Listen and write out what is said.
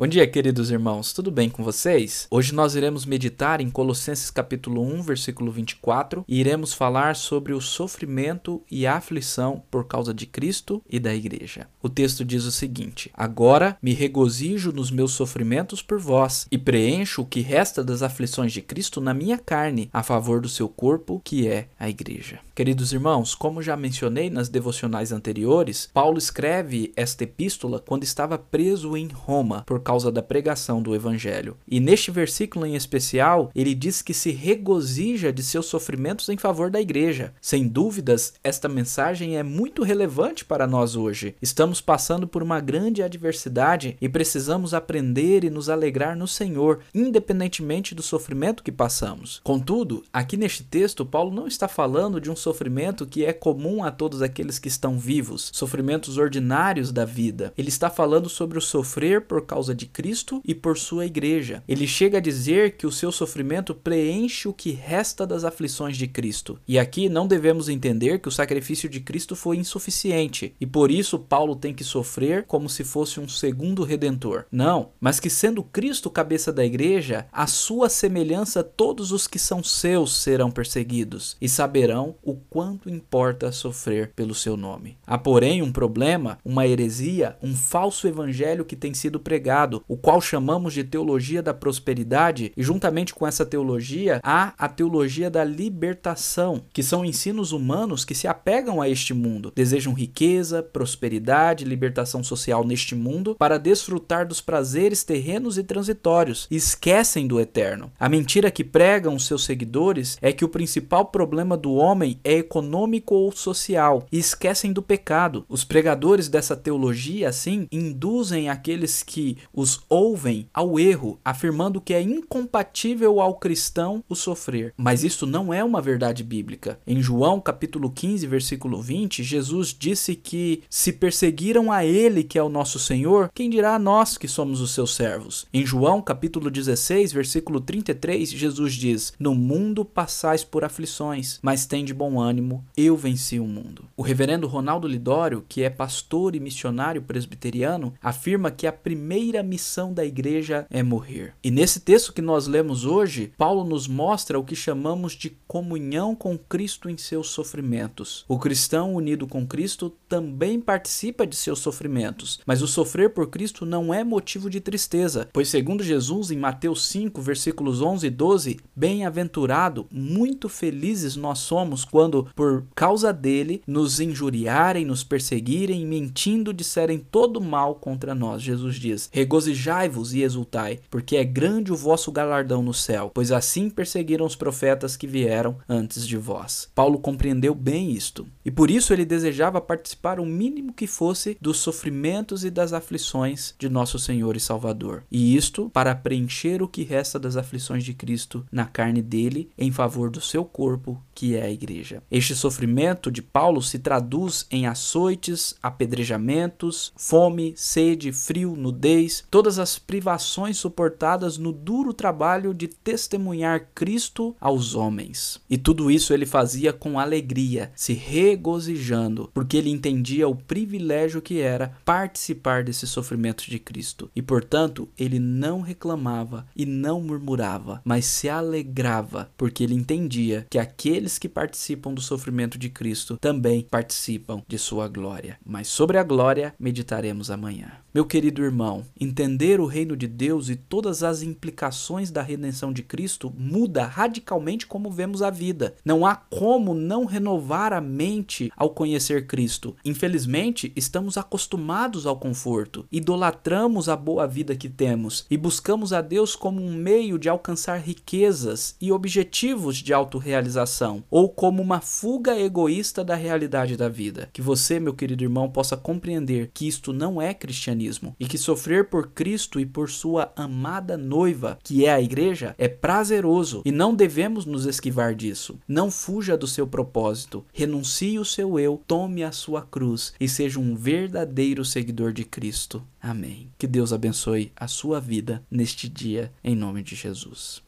Bom dia, queridos irmãos, tudo bem com vocês? Hoje nós iremos meditar em Colossenses capítulo 1, versículo 24 e iremos falar sobre o sofrimento e a aflição por causa de Cristo e da igreja. O texto diz o seguinte: Agora me regozijo nos meus sofrimentos por vós e preencho o que resta das aflições de Cristo na minha carne, a favor do seu corpo, que é a igreja. Queridos irmãos, como já mencionei nas devocionais anteriores, Paulo escreve esta epístola quando estava preso em Roma por da pregação do evangelho. E neste versículo em especial, ele diz que se regozija de seus sofrimentos em favor da igreja. Sem dúvidas, esta mensagem é muito relevante para nós hoje. Estamos passando por uma grande adversidade e precisamos aprender e nos alegrar no Senhor, independentemente do sofrimento que passamos. Contudo, aqui neste texto, Paulo não está falando de um sofrimento que é comum a todos aqueles que estão vivos, sofrimentos ordinários da vida. Ele está falando sobre o sofrer por causa de Cristo e por sua igreja. Ele chega a dizer que o seu sofrimento preenche o que resta das aflições de Cristo. E aqui não devemos entender que o sacrifício de Cristo foi insuficiente e por isso Paulo tem que sofrer como se fosse um segundo redentor. Não, mas que sendo Cristo cabeça da igreja, a sua semelhança todos os que são seus serão perseguidos e saberão o quanto importa sofrer pelo seu nome. Há porém um problema, uma heresia, um falso evangelho que tem sido pregado o qual chamamos de teologia da prosperidade, e juntamente com essa teologia há a teologia da libertação, que são ensinos humanos que se apegam a este mundo, desejam riqueza, prosperidade, libertação social neste mundo para desfrutar dos prazeres terrenos e transitórios, e esquecem do eterno. A mentira que pregam seus seguidores é que o principal problema do homem é econômico ou social, e esquecem do pecado. Os pregadores dessa teologia, assim, induzem aqueles que os ouvem ao erro, afirmando que é incompatível ao cristão o sofrer. Mas isso não é uma verdade bíblica. Em João capítulo 15, versículo 20, Jesus disse que se perseguiram a ele, que é o nosso Senhor, quem dirá a nós que somos os seus servos? Em João capítulo 16, versículo 33, Jesus diz: No mundo passais por aflições, mas tem de bom ânimo, eu venci o mundo. O reverendo Ronaldo Lidório, que é pastor e missionário presbiteriano, afirma que a primeira missão da igreja é morrer. E nesse texto que nós lemos hoje, Paulo nos mostra o que chamamos de comunhão com Cristo em seus sofrimentos. O cristão unido com Cristo também participa de seus sofrimentos, mas o sofrer por Cristo não é motivo de tristeza, pois segundo Jesus em Mateus 5, versículos 11 e 12, bem-aventurado, muito felizes nós somos quando por causa dele nos injuriarem, nos perseguirem, mentindo disserem todo mal contra nós. Jesus diz: Regozijai-vos e exultai, porque é grande o vosso galardão no céu, pois assim perseguiram os profetas que vieram antes de vós. Paulo compreendeu bem isto, e por isso ele desejava participar o mínimo que fosse dos sofrimentos e das aflições de nosso Senhor e Salvador. E isto para preencher o que resta das aflições de Cristo na carne dele em favor do seu corpo, que é a igreja. Este sofrimento de Paulo se traduz em açoites, apedrejamentos, fome, sede, frio, nudez, todas as privações suportadas no duro trabalho de testemunhar Cristo aos homens. E tudo isso ele fazia com alegria, se regozijando, porque ele entendia o privilégio que era participar desse sofrimento de Cristo. E portanto, ele não reclamava e não murmurava, mas se alegrava, porque ele entendia que aqueles que participam do sofrimento de Cristo também participam de sua glória. Mas sobre a glória meditaremos amanhã. Meu querido irmão, entender o reino de Deus e todas as implicações da redenção de Cristo muda radicalmente como vemos a vida. Não há como não renovar a mente ao conhecer Cristo. Infelizmente, estamos acostumados ao conforto, idolatramos a boa vida que temos e buscamos a Deus como um meio de alcançar riquezas e objetivos de autorrealização, ou como uma fuga egoísta da realidade da vida. Que você, meu querido irmão, possa compreender que isto não é cristianismo e que sofrer por Cristo e por sua amada noiva, que é a igreja, é prazeroso e não devemos nos esquivar disso. Não fuja do seu propósito, renuncie o seu eu, tome a sua cruz e seja um verdadeiro seguidor de Cristo. Amém. Que Deus abençoe a sua vida neste dia, em nome de Jesus.